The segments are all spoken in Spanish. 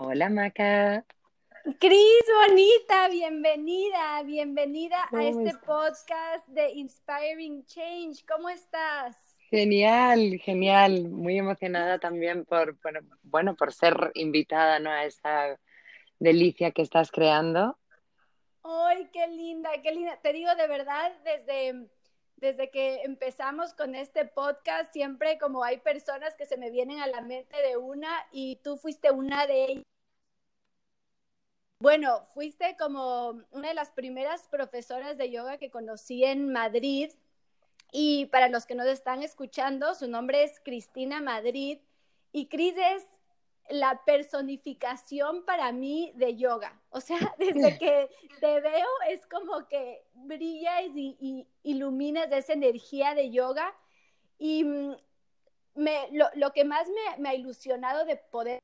Hola Maca. Cris, bonita, bienvenida, bienvenida a este podcast de Inspiring Change. ¿Cómo estás? Genial, genial. Muy emocionada también por, bueno, por ser invitada ¿no? a esta delicia que estás creando. ¡Ay, qué linda, qué linda! Te digo de verdad, desde desde que empezamos con este podcast, siempre como hay personas que se me vienen a la mente de una y tú fuiste una de ellas. Bueno, fuiste como una de las primeras profesoras de yoga que conocí en Madrid y para los que nos están escuchando, su nombre es Cristina Madrid y Cris es la personificación para mí de yoga. O sea, desde que te veo es como que brillas y, iluminas de esa energía de yoga. Y mm, me, lo, que más me, ha ilusionado de poder,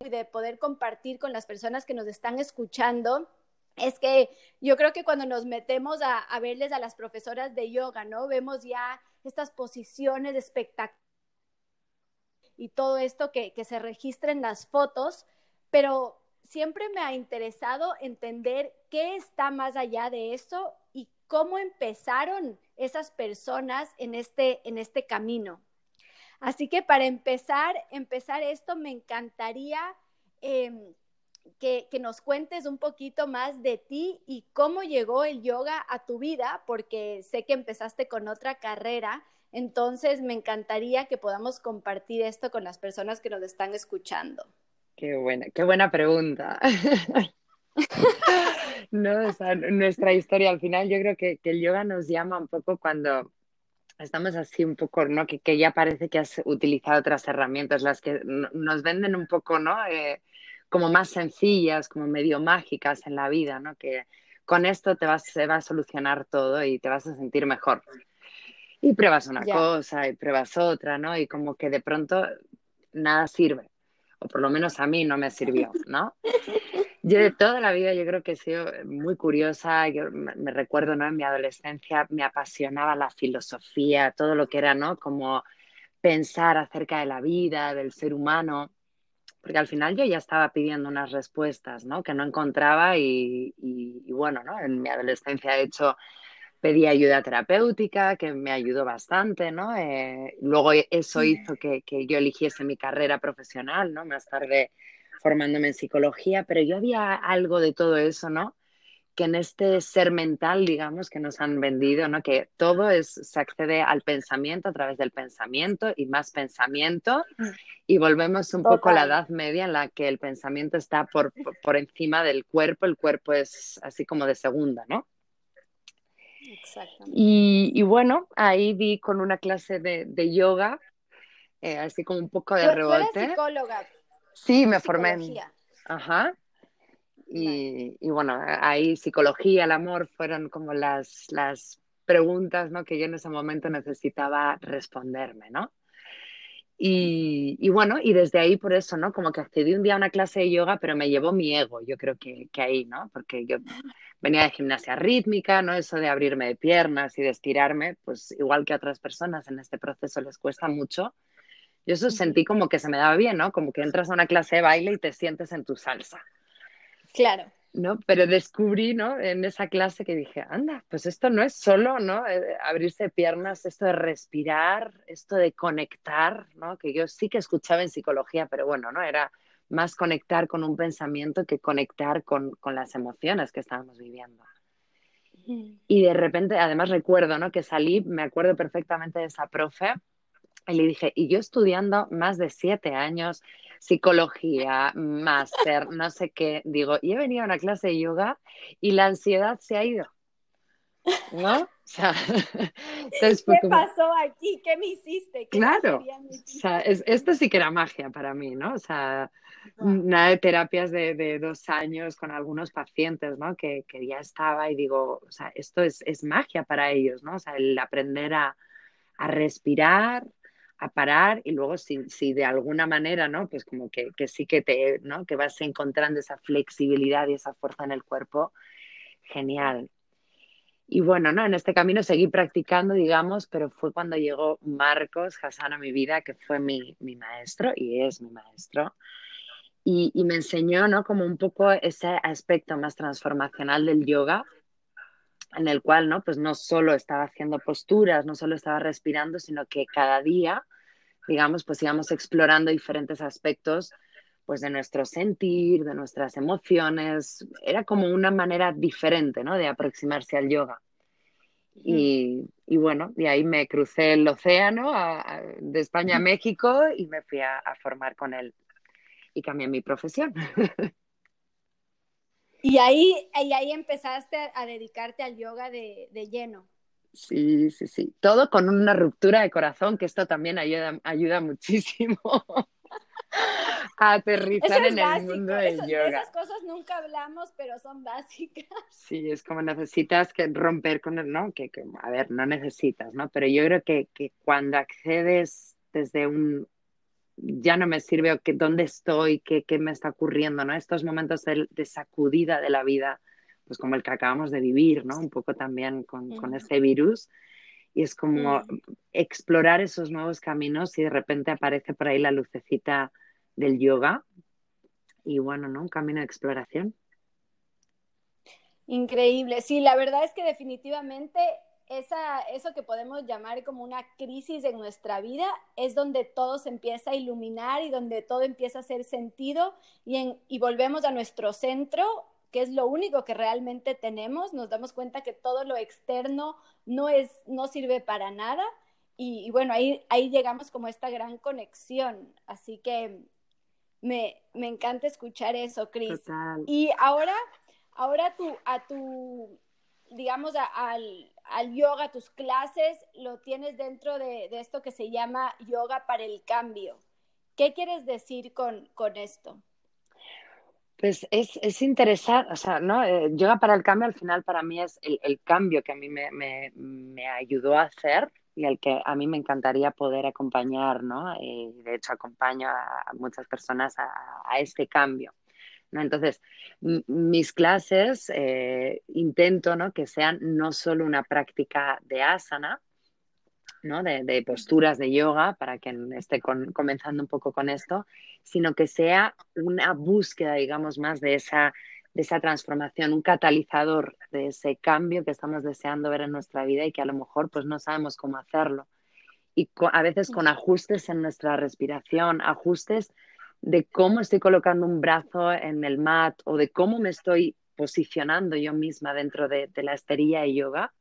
de poder compartir con las personas que nos están escuchando es que yo creo que cuando nos metemos a, a verles a las profesoras de yoga, ¿no? Vemos ya estas posiciones espectaculares y todo esto que, se registra en las fotos, pero siempre me ha interesado entender qué está más allá de eso y cómo empezaron esas personas en este, en este camino. Así que para empezar, empezar esto, me encantaría em, que, que, nos cuentes un poquito más de ti y cómo llegó el yoga a tu vida, porque sé que empezaste con otra carrera, entonces, me encantaría que podamos compartir esto con las personas que nos están escuchando. Qué buena, qué buena pregunta. no, nuestra historia al final yo creo que, el yoga nos llama un poco cuando estamos así un poco, ¿no? Que, ya parece que has utilizado otras herramientas, las que nos venden un poco, ¿no? Eh, como más sencillas, como medio mágicas en la vida, ¿no? Que con esto te vas, se va a solucionar todo y te vas a sentir mejor y pruebas una cosa y pruebas otra, ¿no? Y como que de pronto nada sirve, o por lo menos a mí no me sirvió, ¿no? Yo de toda la vida yo creo que he sido muy curiosa, yo me recuerdo, ¿no? En mi adolescencia me apasionaba la filosofía, todo lo que era, ¿no? Como pensar acerca de la vida, del ser humano, porque al final yo ya estaba pidiendo unas respuestas, ¿no? Que no encontraba y, y, y bueno, ¿no? En mi adolescencia he hecho pedí ayuda terapéutica, que me ayudó bastante, ¿no? Eh, luego eso hizo que, que, yo eligiese mi carrera profesional, ¿no? Más tarde formándome en psicología, pero yo había algo de todo eso, ¿no? Que en este ser mental, digamos, que nos han vendido, ¿no? Que todo es, se accede al pensamiento a través del pensamiento y más pensamiento y volvemos un poco a la edad media en la que el pensamiento está por, por encima del cuerpo, el cuerpo es así como de segunda, ¿no? Y, bueno, ahí vi con una clase de, yoga, eh, así como un poco de rebote. ¿Tú eres psicóloga? Sí, me formé en... Ajá. Y, y, bueno, ahí psicología, el amor fueron como las, las preguntas ¿no? que yo en ese momento necesitaba responderme, ¿no? Y, bueno, y desde ahí por eso, ¿no? Como que accedí un día a una clase de yoga, pero me llevó mi ego, yo creo que, que ahí, ¿no? Porque yo venía de gimnasia rítmica, ¿no? Eso de abrirme de piernas y de estirarme, pues igual que a otras personas en este proceso les cuesta mucho. Yo eso sentí como que se me daba bien, ¿no? Como que entras a una clase de baile y te sientes en tu salsa. Claro. ¿No? Pero descubrí, ¿no? En esa clase que dije, anda, pues esto no es solo, ¿no? Eh, abrirse piernas, esto de respirar, esto de conectar, ¿no? Que yo sí que escuchaba en psicología, pero bueno, ¿no? Era más conectar con un pensamiento que conectar con, con las emociones que estábamos viviendo. Y de repente, además recuerdo, ¿no? Que salí, me acuerdo perfectamente de esa profe, y le dije, y yo estudiando más de siete años, psicología, máster, no sé qué, digo, y he venido a una clase de yoga y la ansiedad se ha ido. ¿No? O sea, ¿Qué pasó aquí? ¿Qué me hiciste? claro. O sea, esto sí que era magia para mí, ¿no? O sea, nada de terapias de, dos años con algunos pacientes, ¿no? Que, que, ya estaba y digo, o sea, esto es, es magia para ellos, ¿no? O sea, el aprender a, a respirar, a parar y luego si, si, de alguna manera, ¿no? Pues como que, que, sí que te, ¿no? Que vas encontrando esa flexibilidad y esa fuerza en el cuerpo, genial. Y bueno, ¿no? En este camino seguí practicando, digamos, pero fue cuando llegó Marcos Hassan a mi vida, que fue mi, mi maestro y es mi maestro. y, me enseñó, ¿no? Como un poco ese aspecto más transformacional del yoga, en el cual, ¿no? Pues no solo estaba haciendo posturas, no solo estaba respirando, sino que cada día, digamos, pues íbamos explorando diferentes aspectos pues de nuestro sentir, de nuestras emociones. Era como una manera diferente, ¿no? De aproximarse al yoga. Y, bueno, y ahí me crucé el océano de España a México y me fui a, formar con él y cambié mi profesión. Y ahí, y ahí empezaste a dedicarte al yoga de, de, lleno. Sí, sí, sí. Todo con una ruptura de corazón, que esto también ayuda, ayuda muchísimo a aterrizar en el mundo del yoga. esas cosas nunca hablamos, pero son básicas. Sí, es como necesitas que romper con el, ¿no? Que, a ver, no necesitas, ¿no? Pero yo creo que, que cuando accedes desde un, ya no me sirve o que dónde estoy, qué, qué me está ocurriendo, ¿no? Estos momentos de, sacudida de la vida, pues como el que acabamos de vivir, ¿no? Un poco también con, con este virus. Y es como explorar esos nuevos caminos y de repente aparece por ahí la lucecita del yoga. Y bueno, ¿no? Un camino de exploración. Increíble. Sí, la verdad es que definitivamente esa, eso que podemos llamar como una crisis en nuestra vida es donde todo se empieza a iluminar y donde todo empieza a hacer sentido y, en, y volvemos a nuestro centro, que es lo único que realmente tenemos. Nos damos cuenta que todo lo externo no, es, no sirve para nada. Y, bueno, ahí, ahí llegamos como a esta gran conexión. Así que me, me encanta escuchar eso, Cris. Y ahora, ahora tú, a tu, digamos, al, al yoga, tus clases, lo tienes dentro de, esto que se llama yoga para el cambio. ¿Qué quieres decir con, con esto? Pues es, es interesante, o sea, ¿no? Eh, yoga para el cambio al final para mí es el, cambio que a mí me, me, ayudó a hacer y al que a mí me encantaría poder acompañar, ¿no? Eh, de hecho, acompaño a, muchas personas a este cambio. Entonces, mis clases eh, intento ¿no? que sean no solo una práctica de asana, ¿no? de, posturas de yoga, para quien esté comenzando un poco con esto, sino que sea una búsqueda, digamos, más de esa, de esa transformación, un catalizador de ese cambio que estamos deseando ver en nuestra vida y que a lo mejor pues no sabemos cómo hacerlo. Y a veces con ajustes en nuestra respiración, ajustes de cómo estoy colocando un brazo en el mat o de cómo me estoy posicionando yo misma dentro de, la esterilla de yoga,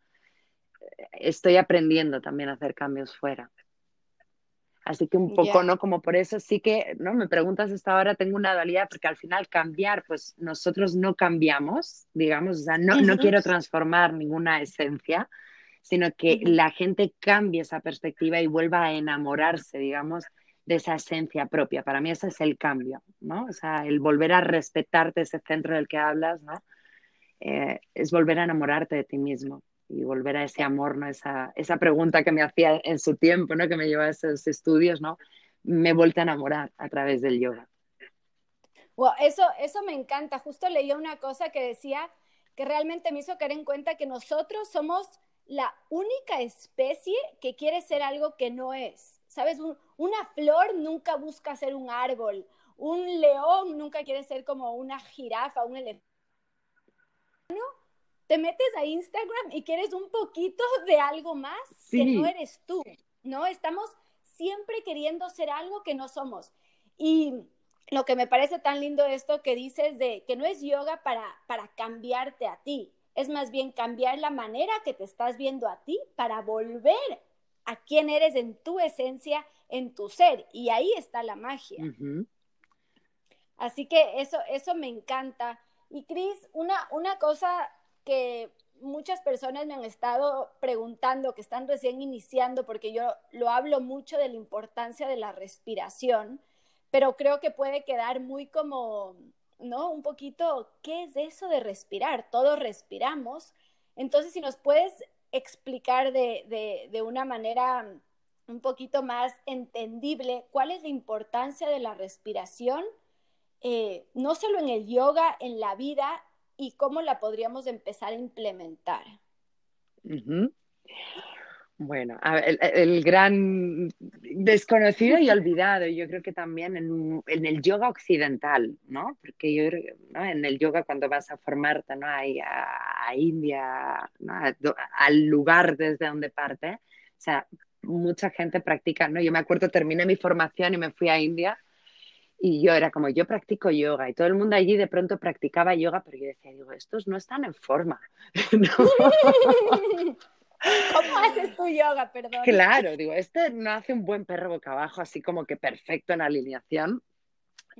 estoy aprendiendo también a hacer cambios fuera. Así que un poco, ¿no? Como por eso sí que, ¿no? Me preguntas hasta ahora, tengo una dualidad, porque al final cambiar, pues nosotros no cambiamos, digamos, o sea, no, no quiero transformar ninguna esencia, sino que la gente cambie esa perspectiva y vuelva a enamorarse, digamos, de esa esencia propia. Para mí ese es el cambio, ¿no? O sea, el volver a respetarte ese centro del que hablas, ¿no? Eh, es volver a enamorarte de ti mismo y volver a ese amor, ¿no? Esa, esa pregunta que me hacía en su tiempo, ¿no? Que me llevaba a esos estudios, ¿no? Me he vuelto a enamorar a través del yoga. Wow, eso, eso me encanta. Justo leí una cosa que decía que realmente me hizo caer en cuenta que nosotros somos la única especie que quiere ser algo que no es. ¿Sabes? una flor nunca busca ser un árbol, un león nunca quiere ser como una jirafa, un elefante. Te metes a Instagram y quieres un poquito de algo más que no eres tú, ¿no? Estamos siempre queriendo ser algo que no somos. Y lo que me parece tan lindo esto que dices de que no es yoga para, para cambiarte a ti, es más bien cambiar la manera que te estás viendo a ti para volver a quién eres en tu esencia, en tu ser. Y ahí está la magia. Así que eso, eso me encanta. Y Cris, una, una cosa que muchas personas me han estado preguntando, que están recién iniciando, porque yo lo hablo mucho de la importancia de la respiración, pero creo que puede quedar muy como, ¿no? Un poquito, ¿qué es eso de respirar? Todos respiramos. Entonces, si nos puedes explicar de, de, una manera un poquito más entendible cuál es la importancia de la respiración, eh, no solo en el yoga, en la vida y cómo la podríamos empezar a implementar. Bueno, el, gran desconocido y olvidado, yo creo que también en, el yoga occidental, ¿no? Porque yo en el yoga cuando vas a formarte, ¿no? A, India, al lugar desde donde parte, o sea, mucha gente practica, ¿no? Yo me acuerdo, terminé mi formación y me fui a India y yo era como, yo practico yoga y todo el mundo allí de pronto practicaba yoga, pero yo decía, digo, estos no están en forma. ¿Cómo haces tu yoga, perdón? Claro, digo, este no hace un buen perro boca abajo, así como que perfecto en alineación.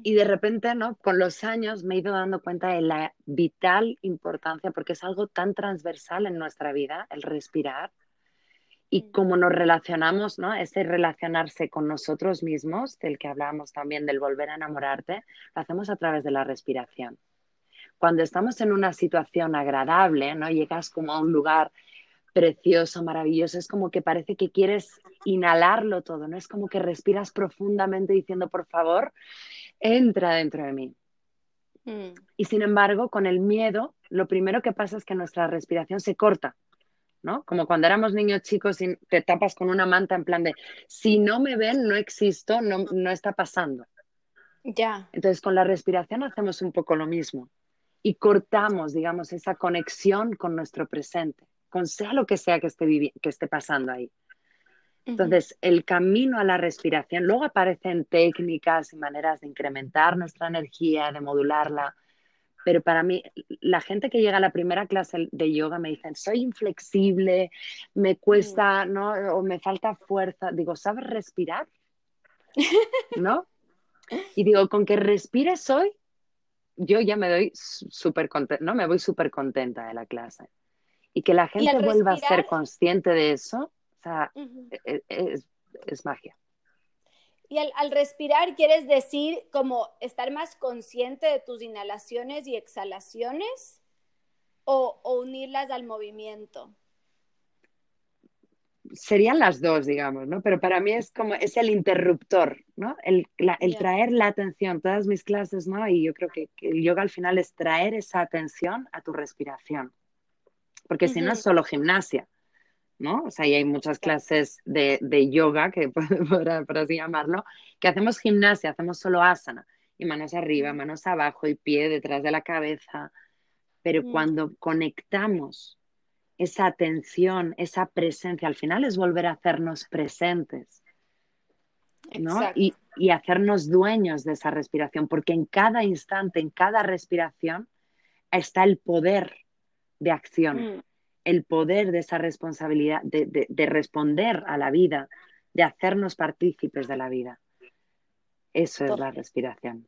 Y de repente, ¿no? Con los años me he ido dando cuenta de la vital importancia, porque es algo tan transversal en nuestra vida, el respirar, y mm. cómo nos relacionamos, ¿no? Ese relacionarse con nosotros mismos, del que hablábamos también, del volver a enamorarte, lo hacemos a través de la respiración. Cuando estamos en una situación agradable, ¿no? Llegas como a un lugar precioso, maravilloso, es como que parece que quieres inhalarlo todo, ¿no? Es como que respiras profundamente diciendo, por favor, entra dentro de mí. Mm. Y sin embargo, con el miedo, lo primero que pasa es que nuestra respiración se corta, ¿no? Como cuando éramos niños chicos y te tapas con una manta en plan de, si no me ven, no existo, no, no está pasando. Ya. Entonces, con la respiración hacemos un poco lo mismo y cortamos, digamos, esa conexión con nuestro presente con sea lo que sea que esté, que esté pasando ahí. Entonces, el camino a la respiración, luego aparecen técnicas y maneras de incrementar nuestra energía, de modularla, pero para mí, la gente que llega a la primera clase de yoga me dicen, soy inflexible, me cuesta, ¿no? O me falta fuerza. Digo, ¿sabes respirar? ¿No? Y digo, con que respires hoy, yo ya me doy súper contenta, ¿no? Me voy súper contenta de la clase y que la gente vuelva a ser consciente de eso, o sea, e, e, es, magia. Y al, respirar, ¿quieres decir como estar más consciente de tus inhalaciones y exhalaciones o, unirlas al movimiento? Serían las dos, digamos, ¿no? Pero para mí es como, es el interruptor, ¿no? El, traer la atención, todas mis clases, ¿no? Y yo creo que el yoga al final es traer esa atención a tu respiración porque si no es solo gimnasia, ¿no? O sea, y hay muchas clases de, yoga, que por, así llamarlo, que hacemos gimnasia, hacemos solo asana, y manos arriba, manos abajo, y pie detrás de la cabeza, pero cuando conectamos esa atención, esa presencia, al final es volver a hacernos presentes, ¿no? Y, y, hacernos dueños de esa respiración, porque en cada instante, en cada respiración, está el poder de acción, mm. el poder de esa responsabilidad, de, responder a la vida, de hacernos partícipes de la vida. Eso es la respiración.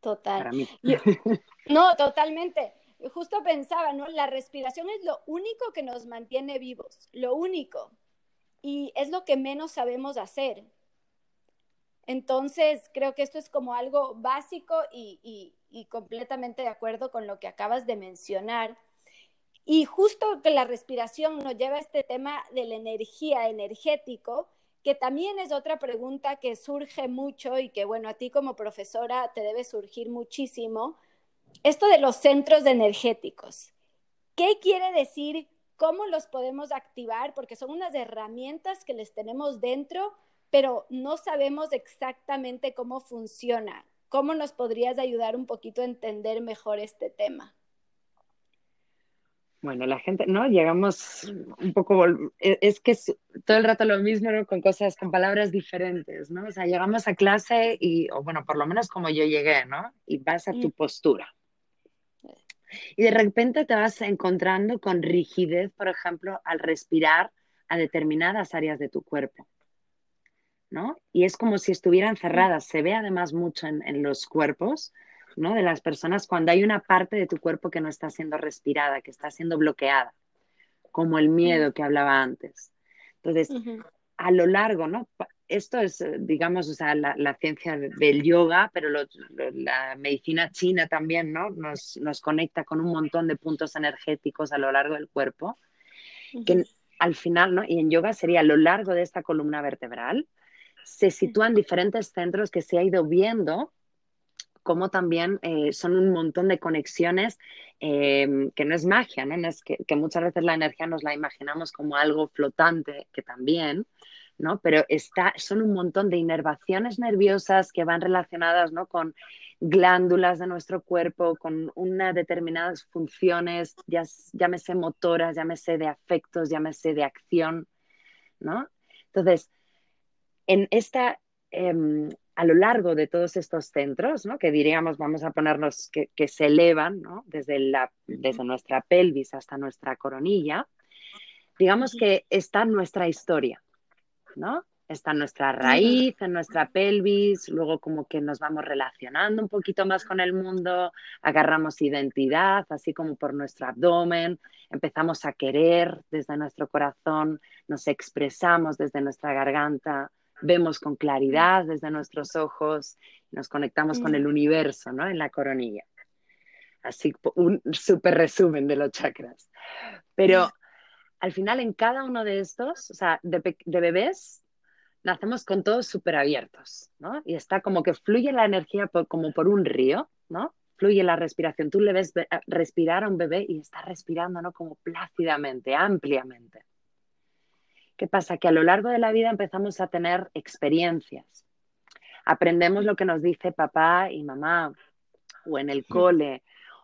Total. no, totalmente. Justo pensaba, ¿no? La respiración es lo único que nos mantiene vivos, lo único. Y es lo que menos sabemos hacer. Entonces, creo que esto es como algo básico y completamente de acuerdo con lo que acabas de mencionar. Y justo que la respiración nos lleva a este tema de la energía energético, que también es otra pregunta que surge mucho y que, bueno, a ti como profesora te debe surgir muchísimo, esto de los centros energéticos. ¿Qué quiere decir? ¿Cómo los podemos activar? Porque son unas herramientas que les tenemos dentro, pero no sabemos exactamente cómo funciona. ¿Cómo nos podrías ayudar un poquito a entender mejor este tema? Bueno, la gente, ¿no? Llegamos un poco, e, es que es todo el rato lo mismo, ¿no? Con cosas, con palabras diferentes, ¿no? O sea, llegamos a clase y, o bueno, por lo menos como yo llegué, ¿no? Y vas a tu mm. postura. Y de repente te vas encontrando con rigidez, por ejemplo, al respirar a determinadas áreas de tu cuerpo, ¿no? Y es como si estuvieran cerradas. Se ve además mucho en, en los cuerpos ¿no? de las personas cuando hay una parte de tu cuerpo que no está siendo respirada, que está siendo bloqueada, como el miedo que hablaba antes. Entonces, a lo largo, ¿no? Esto es, eh, digamos, o sea, la, ciencia del yoga, pero la medicina china también, ¿no? Nos, nos, conecta con un montón de puntos energéticos a lo largo del cuerpo, que al final, ¿no? Y en yoga sería a lo largo de esta columna vertebral, se sitúan diferentes centros que se ha ido viendo Como también eh, son un montón de conexiones eh, que no es magia, ¿no? es que, muchas veces la energía nos la imaginamos como algo flotante, que también, ¿no? Pero está, son un montón de inervaciones nerviosas que van relacionadas, ¿no? Con glándulas de nuestro cuerpo, con unas determinadas funciones, ya, llámese motoras, llámese de afectos, llámese de acción, ¿no? Entonces, en esta, em, a lo largo de todos estos centros, ¿no? que diríamos, vamos a ponernos, que, se elevan ¿no? desde, la, desde nuestra pelvis hasta nuestra coronilla, digamos que está nuestra historia, ¿no? Está nuestra raíz, en nuestra pelvis, luego como que nos vamos relacionando un poquito más con el mundo, agarramos identidad, así como por nuestro abdomen, empezamos a querer desde nuestro corazón, nos expresamos desde nuestra garganta, vemos con claridad desde nuestros ojos, nos conectamos con el universo, ¿no? En la coronilla. Así, un súper resumen de los chakras. Pero al final, en cada uno de estos, o sea, de, bebés, nacemos con todos súper abiertos, ¿no? Y está como que fluye la energía como por un río, ¿no? Fluye la respiración. Tú le ves respirar a un bebé y está respirando, ¿no? Como plácidamente, ampliamente. ¿Qué pasa? Que a lo largo de la vida empezamos a tener experiencias. Aprendemos lo que nos dice papá y mamá, o en el cole,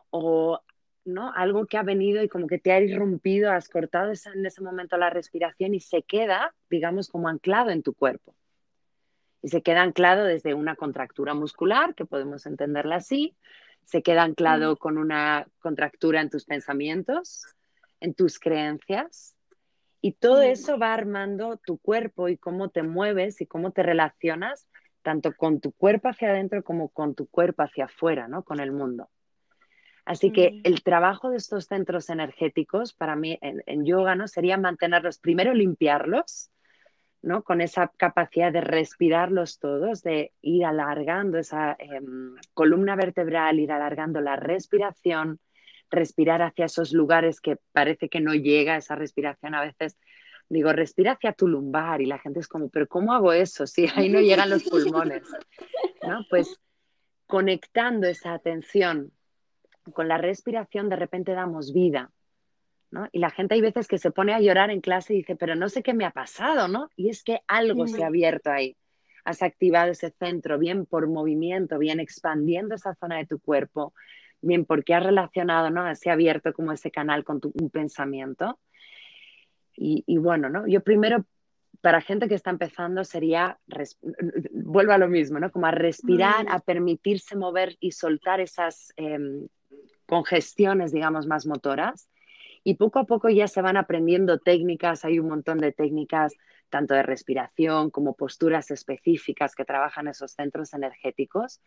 o ¿no? algo que ha venido y como que te ha irrumpido, has cortado en ese momento la respiración y se queda, digamos, como anclado en tu cuerpo. Y se queda anclado desde una contractura muscular, que podemos entenderla así, se queda anclado con una contractura en tus pensamientos, en tus creencias, y todo eso va armando tu cuerpo y cómo te mueves y cómo te relacionas tanto con tu cuerpo hacia adentro como con tu cuerpo hacia afuera, ¿no? Con el mundo. Así que mm. el trabajo de estos centros energéticos para mí en, yoga, ¿no? Sería mantenerlos, primero limpiarlos, ¿no? Con esa capacidad de respirarlos todos, de ir alargando esa em, columna vertebral, ir alargando la respiración, respirar hacia esos lugares que parece que no llega esa respiración a veces. Digo, respira hacia tu lumbar y la gente es como, pero ¿cómo hago eso? Si ahí no llegan los pulmones. ¿No? Pues conectando esa atención con la respiración, de repente damos vida. ¿no? Y la gente hay veces que se pone a llorar en clase y dice, pero no sé qué me ha pasado, ¿no? Y es que algo se ha abierto ahí. Has activado ese centro, bien por movimiento, bien expandiendo esa zona de tu cuerpo, bien porque has relacionado, ¿no? Se ha abierto como ese canal con tu, un pensamiento. Y, bueno, ¿no? Yo primero, para gente que está empezando, sería, vuelvo a lo mismo, ¿no? Como a respirar, a permitirse mover y soltar esas em, congestiones, digamos, más motoras. Y poco a poco ya se van aprendiendo técnicas, hay un montón de técnicas, tanto de respiración como posturas específicas que trabajan esos centros energéticos.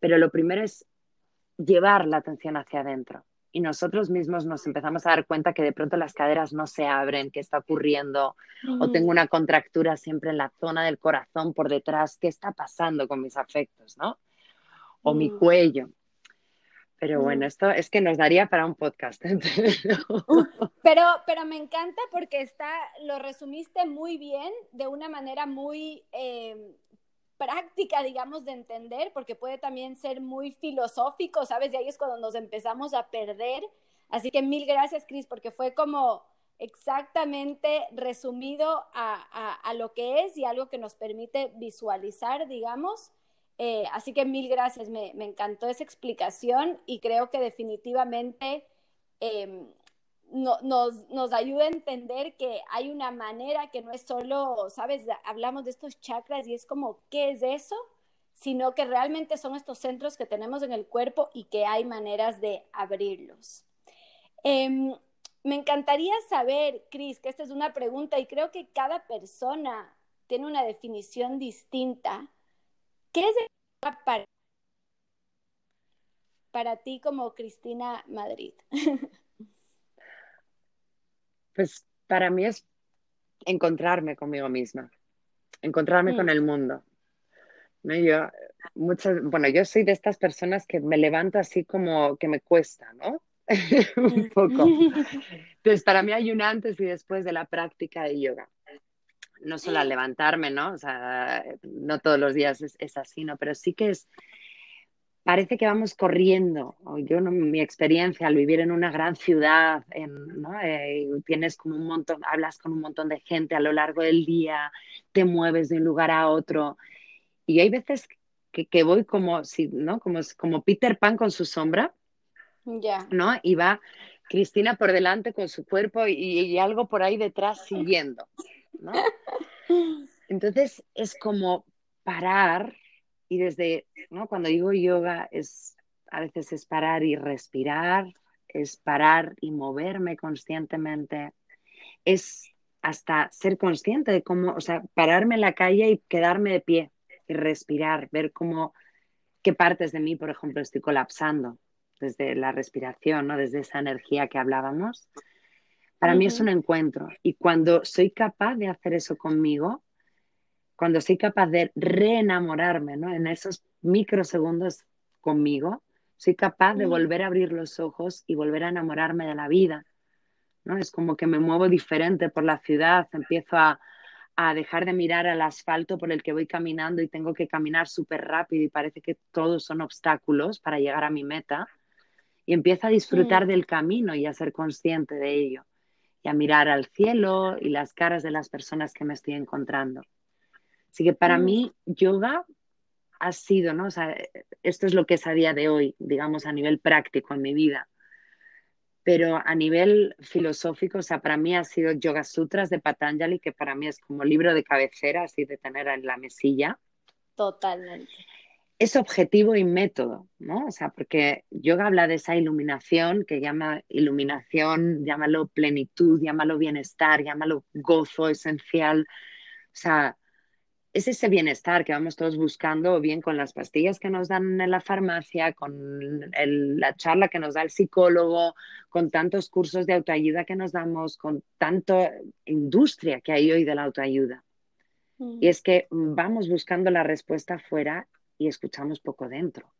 Pero lo primero es llevar la atención hacia adentro. Y nosotros mismos nos empezamos a dar cuenta que de pronto las caderas no se abren, que está ocurriendo, o tengo una contractura siempre en la zona del corazón por detrás, ¿qué está pasando con mis afectos, no? O mi cuello. Pero bueno, esto es que nos daría para un podcast. pero, pero me encanta porque está, lo resumiste muy bien, de una manera muy eh, práctica, digamos, de entender, porque puede también ser muy filosófico, ¿sabes? Y ahí es cuando nos empezamos a perder. Así que mil gracias, Cris, porque fue como exactamente resumido a, lo que es y algo que nos permite visualizar, digamos. Eh, así que mil gracias, me, encantó esa explicación y creo que definitivamente em, nos, nos ayuda a entender que hay una manera que no es solo, sabes, hablamos de estos chakras y es como, ¿qué es eso? Sino que realmente son estos centros que tenemos en el cuerpo y que hay maneras de abrirlos. Em, me encantaría saber, Cris, que esta es una pregunta y creo que cada persona tiene una definición distinta. ¿Qué es para, para ti como Cristina Madrid? Pues para mí es encontrarme conmigo misma, encontrarme con mm. el mundo. ¿no? Yo, muchas, bueno, yo soy de estas personas que me levanto así como que me cuesta, ¿no? un poco. Entonces, para mí hay un antes y después de la práctica de yoga. No solo al levantarme, ¿no? O sea, no todos los días es, es así, ¿no? Pero sí que es parece que vamos corriendo. Yo, ¿no? mi experiencia al vivir en una gran ciudad, en, ¿no? Eh, tienes como un montón, hablas con un montón de gente a lo largo del día, te mueves de un lugar a otro. Y hay veces que, que voy como, si, ¿no? como, como Peter Pan con su sombra, Ya. ¿no? Y va Cristina por delante con su cuerpo y, y algo por ahí detrás siguiendo, ¿no? Entonces es como parar y desde, ¿no? Cuando digo yoga es a veces es parar y respirar, es parar y moverme conscientemente, es hasta ser consciente de cómo, o sea, pararme en la calle y quedarme de pie y respirar, ver cómo, qué partes de mí, por ejemplo, estoy colapsando desde la respiración, ¿no? Desde esa energía que hablábamos. Para uh -huh. mí es un encuentro y cuando soy capaz de hacer eso conmigo, cuando soy capaz de reenamorarme, ¿no? En esos microsegundos conmigo, soy capaz de volver a abrir los ojos y volver a enamorarme de la vida, ¿no? Es como que me muevo diferente por la ciudad, empiezo a, a dejar de mirar al asfalto por el que voy caminando y tengo que caminar súper rápido y parece que todos son obstáculos para llegar a mi meta y empiezo a disfrutar del camino y a ser consciente de ello y a mirar al cielo y las caras de las personas que me estoy encontrando. Así que para mm. mí, yoga ha sido, ¿no? O sea, esto es lo que es a día de hoy, digamos, a nivel práctico en mi vida. Pero a nivel filosófico, o sea, para mí ha sido Yoga Sutras de Patanjali, que para mí es como libro de cabecera, así de tener en la mesilla. Totalmente. Es objetivo y método, ¿no? O sea, porque yoga habla de esa iluminación, que llama iluminación, llámalo plenitud, llámalo bienestar, llámalo gozo esencial. O sea, es ese bienestar que vamos todos buscando, o bien con las pastillas que nos dan en la farmacia, con el, la charla que nos da el psicólogo, con tantos cursos de autoayuda que nos damos, con tanta industria que hay hoy de la autoayuda. Mm. Y es que vamos buscando la respuesta afuera y escuchamos poco dentro.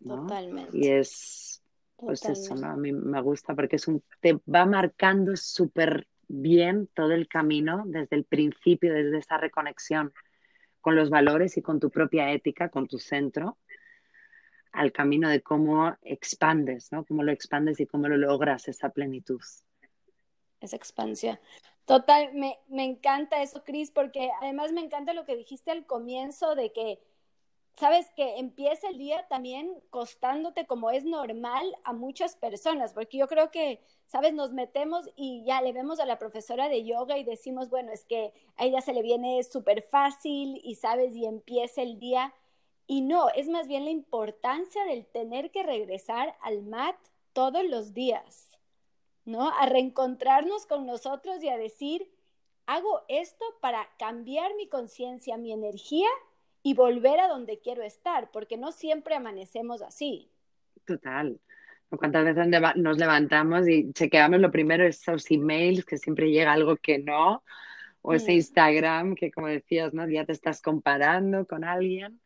¿no? Totalmente. Y es, pues Totalmente. eso, ¿no? A mí me gusta porque es un, te va marcando súper bien todo el camino desde el principio, desde esa reconexión con los valores y con tu propia ética, con tu centro, al camino de cómo expandes, ¿no? Cómo lo expandes y cómo lo logras esa plenitud. Esa expansión. Total, me, me encanta eso, Cris, porque además me encanta lo que dijiste al comienzo de que sabes que empieza el día también costándote como es normal a muchas personas, porque yo creo que, sabes, nos metemos y ya le vemos a la profesora de yoga y decimos, bueno, es que a ella se le viene súper fácil y sabes, y empieza el día. Y no, es más bien la importancia del tener que regresar al mat todos los días, ¿no? A reencontrarnos con nosotros y a decir, hago esto para cambiar mi conciencia, mi energía y volver a donde quiero estar, porque no siempre amanecemos así. Total. ¿Cuántas veces nos levantamos y chequeamos lo primero esos emails que siempre llega algo que no? O ese Instagram que, como decías, ¿no? Ya te estás comparando con alguien.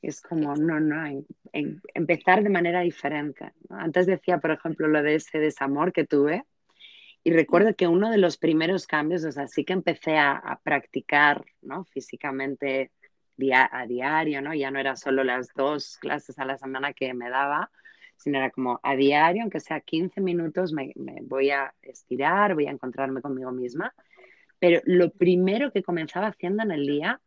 Es como, no, no, en, en, empezar de manera diferente. ¿no? Antes decía, por ejemplo, lo de ese desamor que tuve. Y recuerdo que uno de los primeros cambios, o sea, sí que empecé a, a practicar, ¿no? Físicamente a diario, ¿no? Ya no era solo las dos clases a la semana que me daba, sino era como a diario, aunque sea 15 minutos, me, me, voy a estirar, voy a encontrarme conmigo misma. Pero lo primero que comenzaba haciendo en el día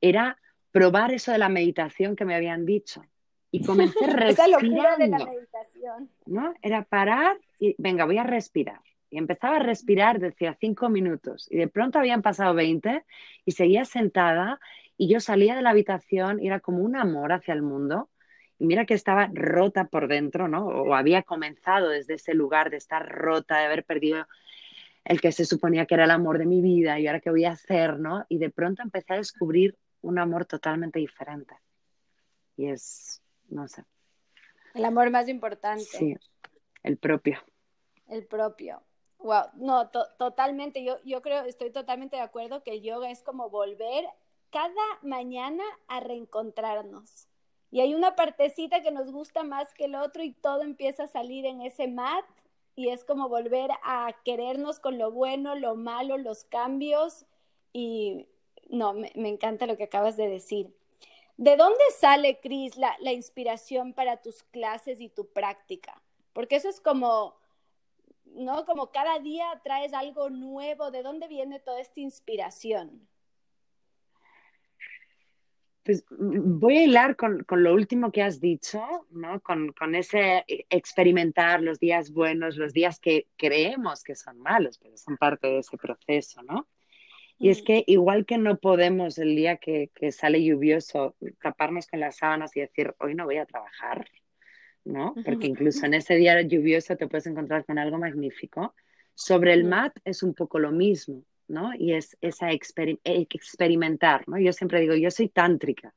era probar eso de la meditación que me habían dicho. Y comencé respirando. de la meditación. ¿no? Era parar y venga, voy a respirar. Y empezaba a respirar, decía cinco minutos. Y de pronto habían pasado 20 y seguía sentada y yo salía de la habitación y era como un amor hacia el mundo. Y mira que estaba rota por dentro, ¿no? O había comenzado desde ese lugar de estar rota, de haber perdido el que se suponía que era el amor de mi vida y ahora qué voy a hacer, ¿no? Y de pronto empecé a descubrir un amor totalmente diferente. Y es, no sé. El amor más importante. Sí, el propio. El propio. Wow, no, to totalmente. Yo, yo creo, estoy totalmente de acuerdo que el yoga es como volver cada mañana a reencontrarnos. Y hay una partecita que nos gusta más que el otro y todo empieza a salir en ese mat y es como volver a querernos con lo bueno, lo malo, los cambios y no, me, encanta lo que acabas de decir. ¿De dónde sale, Cris, la, la inspiración para tus clases y tu práctica? Porque eso es como, ¿no? Como cada día traes algo nuevo. ¿De dónde viene toda esta inspiración? Pues voy a hilar con, con, lo último que has dicho, ¿no? Con, con, ese experimentar los días buenos, los días que creemos que son malos, pero son parte de ese proceso, ¿no? Y es que igual que no podemos el día que, que, sale lluvioso taparnos con las sábanas y decir, hoy no voy a trabajar, ¿no? Porque incluso en ese día lluvioso te puedes encontrar con algo magnífico. Sobre el mat es un poco lo mismo, ¿no? Y es esa experimentar, ¿no? Yo siempre digo, yo soy tántrica.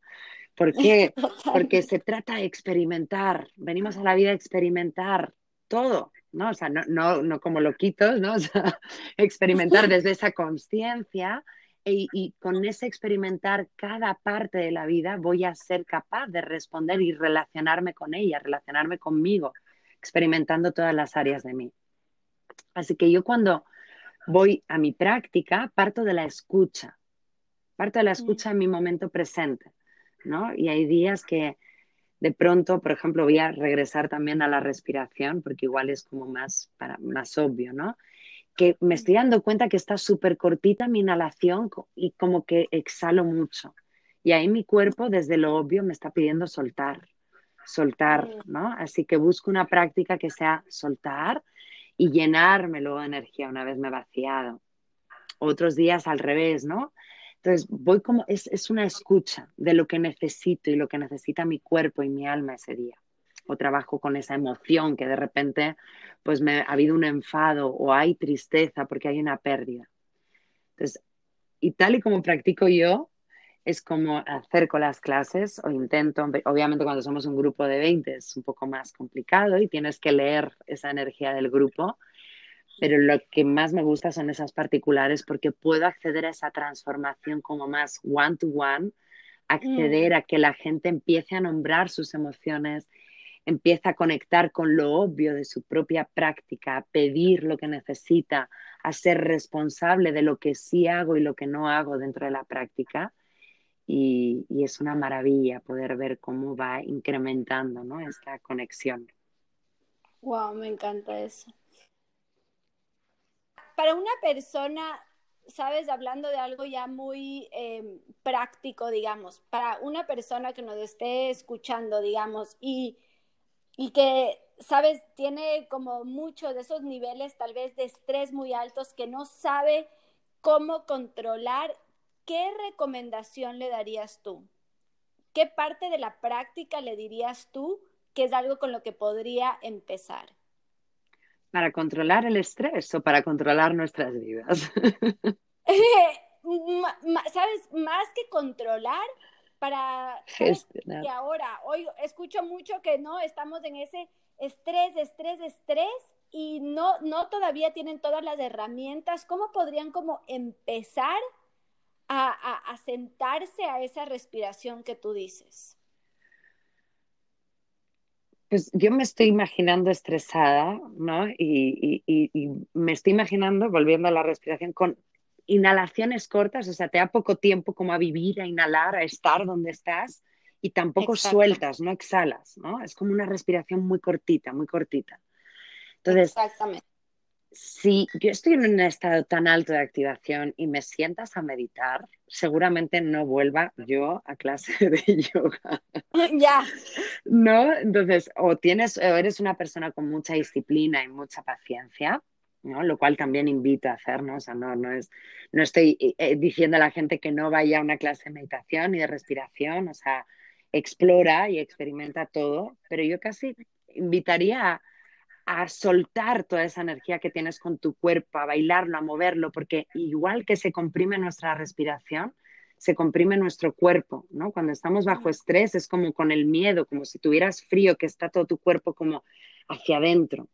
¿Por qué? Porque se trata de experimentar. Venimos a la vida a experimentar todo, ¿no? O sea, no, no, no como loquitos, ¿no? O sea, experimentar desde esa conciencia y, y, con ese experimentar cada parte de la vida voy a ser capaz de responder y relacionarme con ella, relacionarme conmigo, experimentando todas las áreas de mí. Así que yo cuando voy a mi práctica parto de la escucha, parto de la escucha en mi momento presente, ¿no? Y hay días que de pronto, por ejemplo, voy a regresar también a la respiración, porque igual es como más, para, más obvio, ¿no? Que me estoy dando cuenta que está súper cortita mi inhalación y como que exhalo mucho. Y ahí mi cuerpo, desde lo obvio, me está pidiendo soltar, soltar, ¿no? Así que busco una práctica que sea soltar y llenarme luego de energía una vez me he vaciado. Otros días al revés, ¿no? Entonces, voy como, es, es, una escucha de lo que necesito y lo que necesita mi cuerpo y mi alma ese día. O trabajo con esa emoción que de repente, pues me ha habido un enfado o hay tristeza porque hay una pérdida. Entonces, y tal y como practico yo, es como acerco las clases o intento, obviamente cuando somos un grupo de 20 es un poco más complicado y tienes que leer esa energía del grupo, pero lo que más me gusta son esas particulares porque puedo acceder a esa transformación como más one to one, acceder mm. a que la gente empiece a nombrar sus emociones, empiece a conectar con lo obvio de su propia práctica, a pedir lo que necesita, a ser responsable de lo que sí hago y lo que no hago dentro de la práctica. Y, y es una maravilla poder ver cómo va incrementando ¿no? esta conexión. Wow, me encanta eso para una persona, sabes, hablando de algo ya muy em, práctico, digamos, para una persona que nos esté escuchando, digamos, y, y que, sabes, tiene como muchos de esos niveles tal vez de estrés muy altos que no sabe cómo controlar, ¿qué recomendación le darías tú? ¿Qué parte de la práctica le dirías tú que es algo con lo que podría empezar? ¿Para controlar el estrés o para controlar nuestras vidas? ¿Sabes? Más que controlar, para gestionar. Que ahora, hoy escucho mucho que no estamos en ese estrés, estrés, estrés y no, no todavía tienen todas las herramientas. ¿Cómo podrían como empezar a, a, a sentarse a esa respiración que tú dices? Pues yo me estoy imaginando estresada, ¿no? Y, me estoy imaginando, volviendo a la respiración, con inhalaciones cortas, o sea, te da poco tiempo como a vivir, a inhalar, a estar donde estás y tampoco sueltas, no exhalas, ¿no? Es como una respiración muy cortita, muy cortita. Entonces, Exactamente si yo estoy en un estado tan alto de activación y me sientas a meditar, seguramente no vuelva yo a clase de yoga. Ya. ¿No? Entonces, o tienes, o eres una persona con mucha disciplina y mucha paciencia, ¿no? Lo cual también invito a hacer, ¿no? O sea, no, no, es, no estoy eh, eh, diciendo a la gente que no vaya a una clase de meditación y de respiración, o sea, explora y experimenta todo, pero yo casi invitaría a a soltar toda esa energía que tienes con tu cuerpo, a bailarlo, a moverlo, porque igual que se comprime nuestra respiración, se comprime nuestro cuerpo, ¿no? Cuando estamos bajo estrés es como con el miedo, como si tuvieras frío, que está todo tu cuerpo como hacia adentro.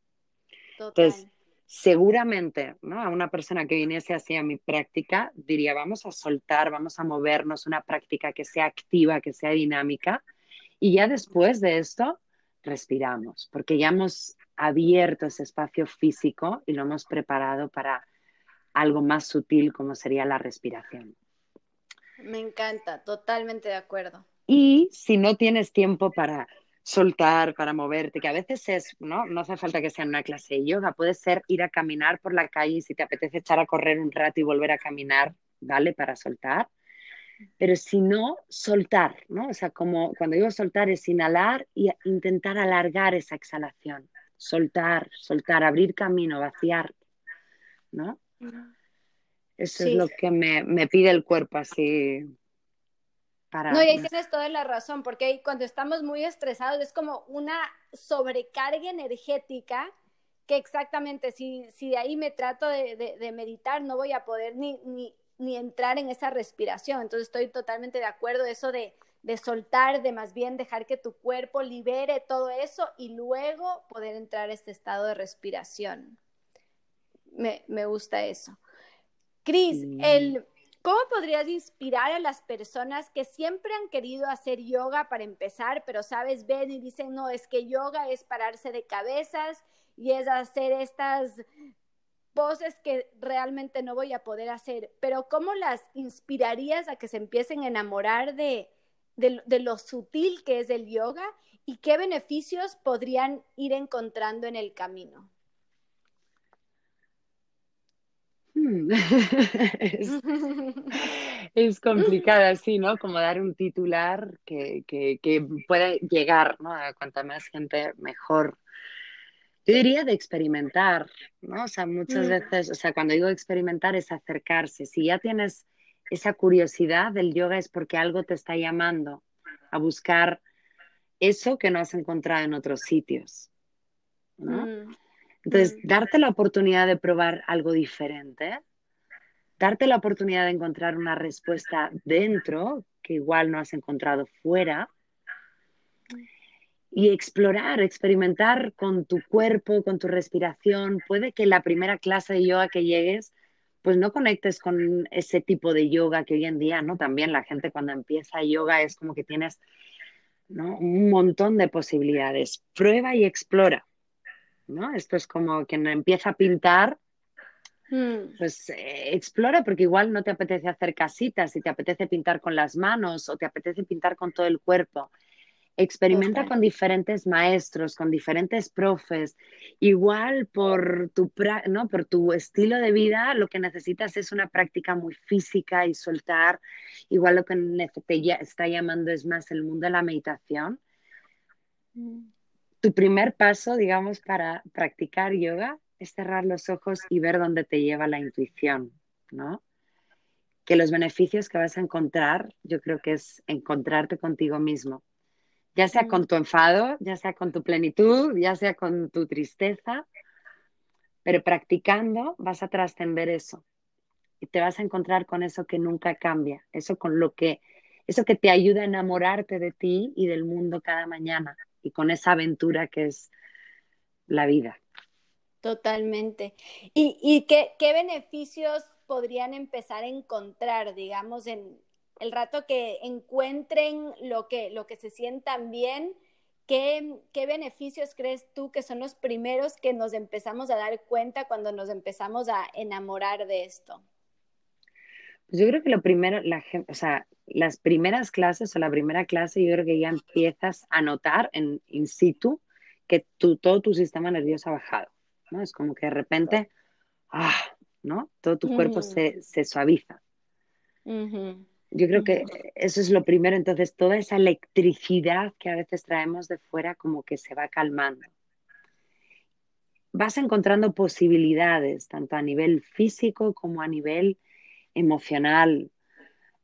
Entonces, seguramente, ¿no? A una persona que viniese así a mi práctica, diría, vamos a soltar, vamos a movernos, una práctica que sea activa, que sea dinámica, y ya después de esto, respiramos, porque ya hemos abierto ese espacio físico y lo hemos preparado para algo más sutil como sería la respiración. Me encanta, totalmente de acuerdo. Y si no tienes tiempo para soltar, para moverte, que a veces es, ¿no? No hace falta que sea una clase de yoga, puede ser ir a caminar por la calle si te apetece echar a correr un rato y volver a caminar, ¿vale? Para soltar. Pero si no, soltar, ¿no? O sea, como cuando digo soltar es inhalar y intentar alargar esa exhalación. Soltar, soltar, abrir camino, vaciar, ¿no? Eso es lo que me, me pide el cuerpo así no, y ahí tienes toda la razón, porque cuando estamos muy estresados es como una sobrecarga energética que exactamente si, si de ahí me trato de, meditar no voy a poder ni, ni, ni, entrar en esa respiración. Entonces estoy totalmente de acuerdo eso de, de soltar, de más bien dejar que tu cuerpo libere todo eso y luego poder entrar a este estado de respiración. Me, me gusta eso. Cris, el ¿Cómo podrías inspirar a las personas que siempre han querido hacer yoga para empezar, pero sabes, ven y dicen, no, es que yoga es pararse de cabezas y es hacer estas poses que realmente no voy a poder hacer, pero ¿cómo las inspirarías a que se empiecen a enamorar de, de lo sutil que es el yoga y qué beneficios podrían ir encontrando en el camino? es, complicado así, ¿no? Como dar un titular que, que, que pueda llegar ¿no? a cuanta más gente mejor. Yo diría de experimentar, ¿no? O sea, muchas mm. veces, o sea, cuando digo experimentar es acercarse. Si ya tienes esa curiosidad del yoga es porque algo te está llamando a buscar eso que no has encontrado en otros sitios, ¿no? Mm. Entonces, darte la oportunidad de probar algo diferente, darte la oportunidad de encontrar una respuesta dentro que igual no has encontrado fuera y explorar, experimentar con tu cuerpo, con tu respiración. Puede que la primera clase de yoga que llegues, pues no conectes con ese tipo de yoga que hoy en día, ¿no? También la gente cuando empieza yoga es como que tienes un montón de posibilidades. Prueba y explora. ¿No? Esto es como quien empieza a pintar, hmm. pues eh, explora porque igual no te apetece hacer casitas, si te apetece pintar con las manos o te apetece pintar con todo el cuerpo. Experimenta con diferentes maestros, con diferentes profes. Igual por tu, ¿no? por tu estilo de vida, lo que necesitas es una práctica muy física y soltar. Igual lo que te está llamando es más el mundo de la meditación. Hmm tu primer paso, digamos, para practicar yoga es cerrar los ojos y ver dónde te lleva la intuición, ¿no? Que los beneficios que vas a encontrar, yo creo que es encontrarte contigo mismo, ya sea con tu enfado, ya sea con tu plenitud, ya sea con tu tristeza, pero practicando vas a trascender eso. Y te vas a encontrar con eso que nunca cambia, eso con lo que eso que te ayuda a enamorarte de ti y del mundo cada mañana y con esa aventura que es la vida. Totalmente. ¿Y, qué, beneficios podrían empezar a encontrar, digamos, en el rato que encuentren lo que, lo que se sientan bien? ¿Qué, ¿Qué beneficios crees tú que son los primeros que nos empezamos a dar cuenta cuando nos empezamos a enamorar de esto? Pues yo creo que lo primero, la gente, o sea, las primeras clases o la primera clase, yo creo que ya empiezas a notar en in situ que tu, todo tu sistema nervioso ha bajado, ¿no? Es como que de repente, ah, ¿no? Todo tu cuerpo se, se, suaviza. Yo creo que eso es lo primero, entonces toda esa electricidad que a veces traemos de fuera como que se va calmando. Vas encontrando posibilidades, tanto a nivel físico como a nivel emocional,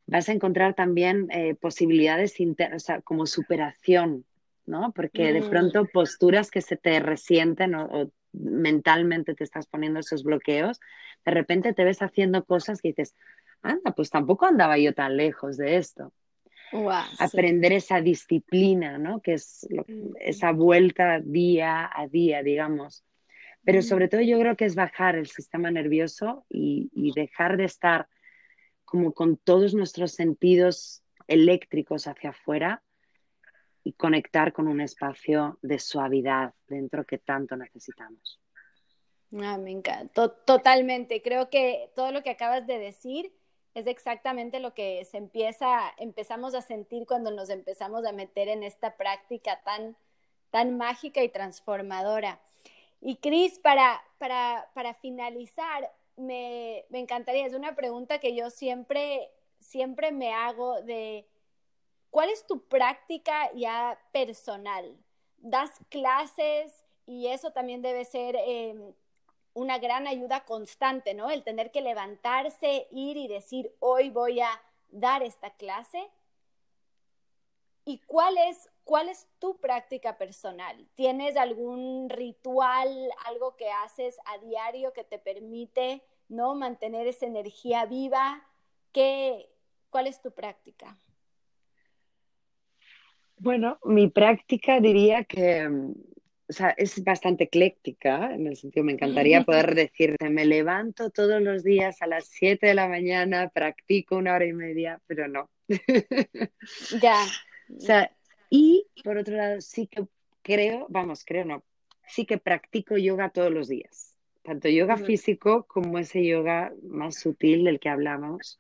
vas a encontrar también eh, posibilidades internas, o sea, como superación, ¿no? Porque de mm. pronto posturas que se te resienten o, mentalmente te estás poniendo esos bloqueos, de repente te ves haciendo cosas que dices, anda, pues tampoco andaba yo tan lejos de esto. Aprender esa disciplina, ¿no? Que es mm. esa vuelta día a día, digamos. Pero mm. sobre todo yo creo que es bajar el sistema nervioso y, y dejar de estar como con todos nuestros sentidos eléctricos hacia afuera y conectar con un espacio de suavidad dentro que tanto necesitamos. Ah, me encanta, totalmente. Creo que todo lo que acabas de decir es exactamente lo que se empieza, empezamos a sentir cuando nos empezamos a meter en esta práctica tan, tan mágica y transformadora. Y Cris, para, para, para finalizar, me, me, encantaría, es una pregunta que yo siempre, siempre me hago de, ¿cuál es tu práctica ya personal? ¿Das clases? Y eso también debe ser... Eh, una gran ayuda constante, ¿no? El tener que levantarse, ir y decir, hoy voy a dar esta clase. ¿Y cuál es, cuál es tu práctica personal? ¿Tienes algún ritual, algo que haces a diario que te permite, ¿no? Mantener esa energía viva. ¿Qué, ¿Cuál es tu práctica? Bueno, mi práctica diría que o sea, es bastante ecléctica, en el sentido, me encantaría poder decirte, me levanto todos los días a las 7 de la mañana, practico una hora y media, pero no. ya. O sea, y por otro lado, sí que creo, vamos, creo no, sí que practico yoga todos los días, tanto yoga físico como ese yoga más sutil del que hablamos,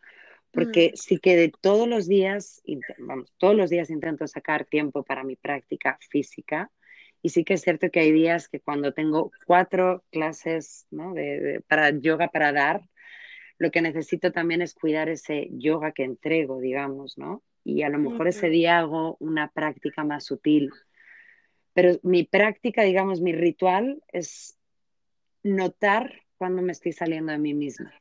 porque sí que de todos los días, vamos, todos los días intento sacar tiempo para mi práctica física. Y sí que es cierto que hay días que cuando tengo cuatro clases de, para yoga para dar, lo que necesito también es cuidar ese yoga que entrego, digamos, ¿no? Y a lo mejor ese día hago una práctica más sutil. Pero mi práctica, digamos, mi ritual es notar cuando me estoy saliendo de mí misma.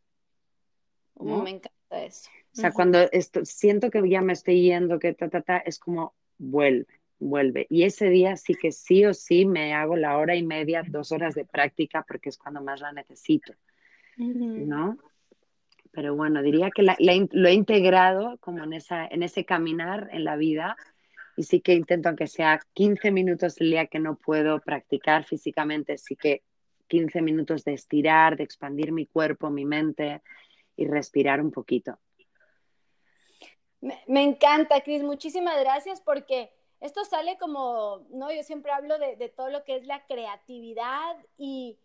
¿no? me encanta eso. O sea, cuando esto, siento que ya me estoy yendo, que ta, ta, ta, es como vuelve vuelve. Y ese día sí que sí o sí me hago la hora y media, dos horas de práctica porque es cuando más la necesito, ¿no? Pero bueno, diría que lo he integrado como en, esa, en ese caminar en la vida y sí que intento, aunque sea 15 minutos el día que no puedo practicar físicamente, sí que 15 minutos de estirar, de expandir mi cuerpo, mi mente y respirar un poquito. Me, me encanta, Cris. Muchísimas gracias porque esto sale como, ¿no? Yo siempre hablo de, todo lo que es la creatividad y,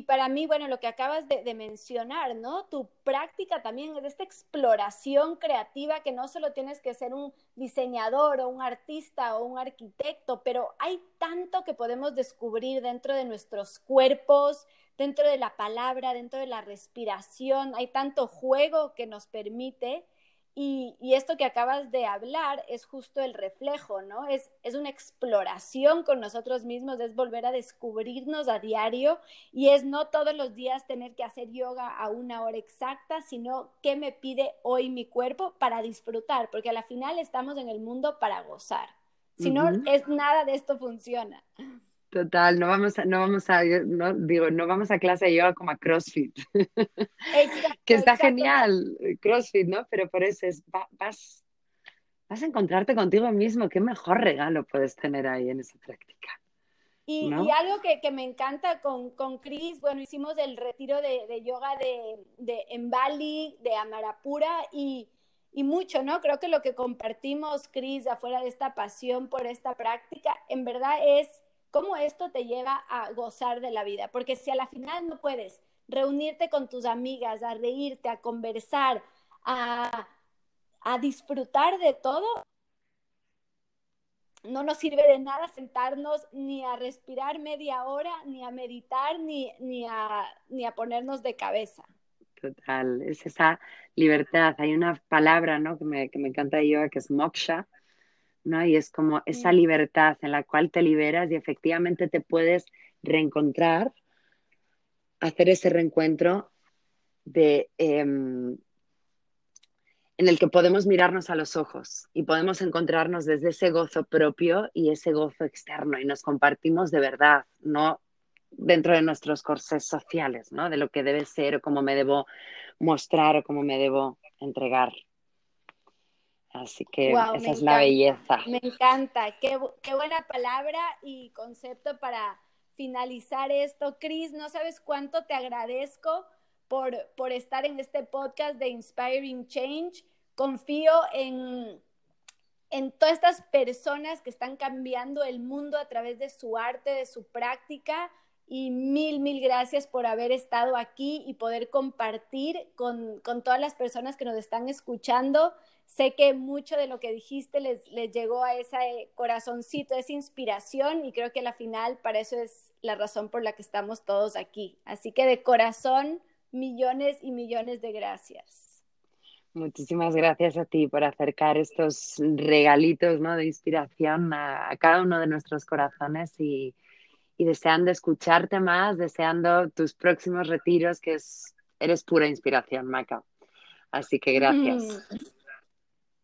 para mí, bueno, lo que acabas de, mencionar, ¿no? Tu práctica también es esta exploración creativa que no solo tienes que ser un diseñador o un artista o un arquitecto, pero hay tanto que podemos descubrir dentro de nuestros cuerpos, dentro de la palabra, dentro de la respiración, hay tanto juego que nos permite y, esto que acabas de hablar es justo el reflejo, ¿no? Es, es una exploración con nosotros mismos, es volver a descubrirnos a diario y es no todos los días tener que hacer yoga a una hora exacta, sino qué me pide hoy mi cuerpo para disfrutar, porque a la final estamos en el mundo para gozar. Si no, es nada de esto funciona. Total, no vamos a, no vamos a, no, digo, no vamos a clase de yoga como a CrossFit. que está genial, CrossFit, ¿no? Pero por eso es, vas, vas a encontrarte contigo mismo. ¿Qué mejor regalo puedes tener ahí en esa práctica? Y, algo que, que, me encanta con, con Chris, bueno, hicimos el retiro de, de yoga de, de, en Bali, de Amarapura, y, y mucho, ¿no? Creo que lo que compartimos, Chris, afuera de esta pasión por esta práctica, en verdad es cómo esto te lleva a gozar de la vida. Porque si a la final no puedes reunirte con tus amigas, a reírte, a conversar, a, disfrutar de todo, no nos sirve de nada sentarnos ni a respirar media hora, ni a meditar, ni, ni, a, ni a ponernos de cabeza. Total, es esa libertad. Hay una palabra ¿no? que, me, que me encanta de yoga que es moksha, ¿no? Y es como esa libertad en la cual te liberas y efectivamente te puedes reencontrar, hacer ese reencuentro de, em, en el que podemos mirarnos a los ojos y podemos encontrarnos desde ese gozo propio y ese gozo externo y nos compartimos de verdad, no dentro de nuestros corsés sociales, ¿no? De lo que debe ser o cómo me debo mostrar o cómo me debo entregar. Así que esa es la belleza. Me encanta. Qué, qué, buena palabra y concepto para finalizar esto. Cris, no sabes cuánto te agradezco por, por estar en este podcast de Inspiring Change. Confío en, en todas estas personas que están cambiando el mundo a través de su arte, de su práctica y mil, mil gracias por haber estado aquí y poder compartir con, con todas las personas que nos están escuchando. Sé que mucho de lo que dijiste les, les llegó a ese corazoncito, esa inspiración y creo que la final para eso es la razón por la que estamos todos aquí. Así que de corazón, millones y millones de gracias. Muchísimas gracias a ti por acercar estos regalitos ¿no? de inspiración a, a cada uno de nuestros corazones y, y deseando escucharte más, deseando tus próximos retiros, que es, eres pura inspiración, Maca. Así que gracias.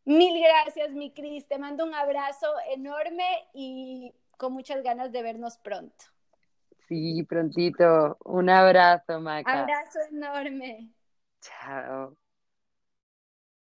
Mm. Mil gracias, mi Cris. Te mando un abrazo enorme y con muchas ganas de vernos pronto. Sí, prontito. Un abrazo, Maca. Abrazo enorme. Chao.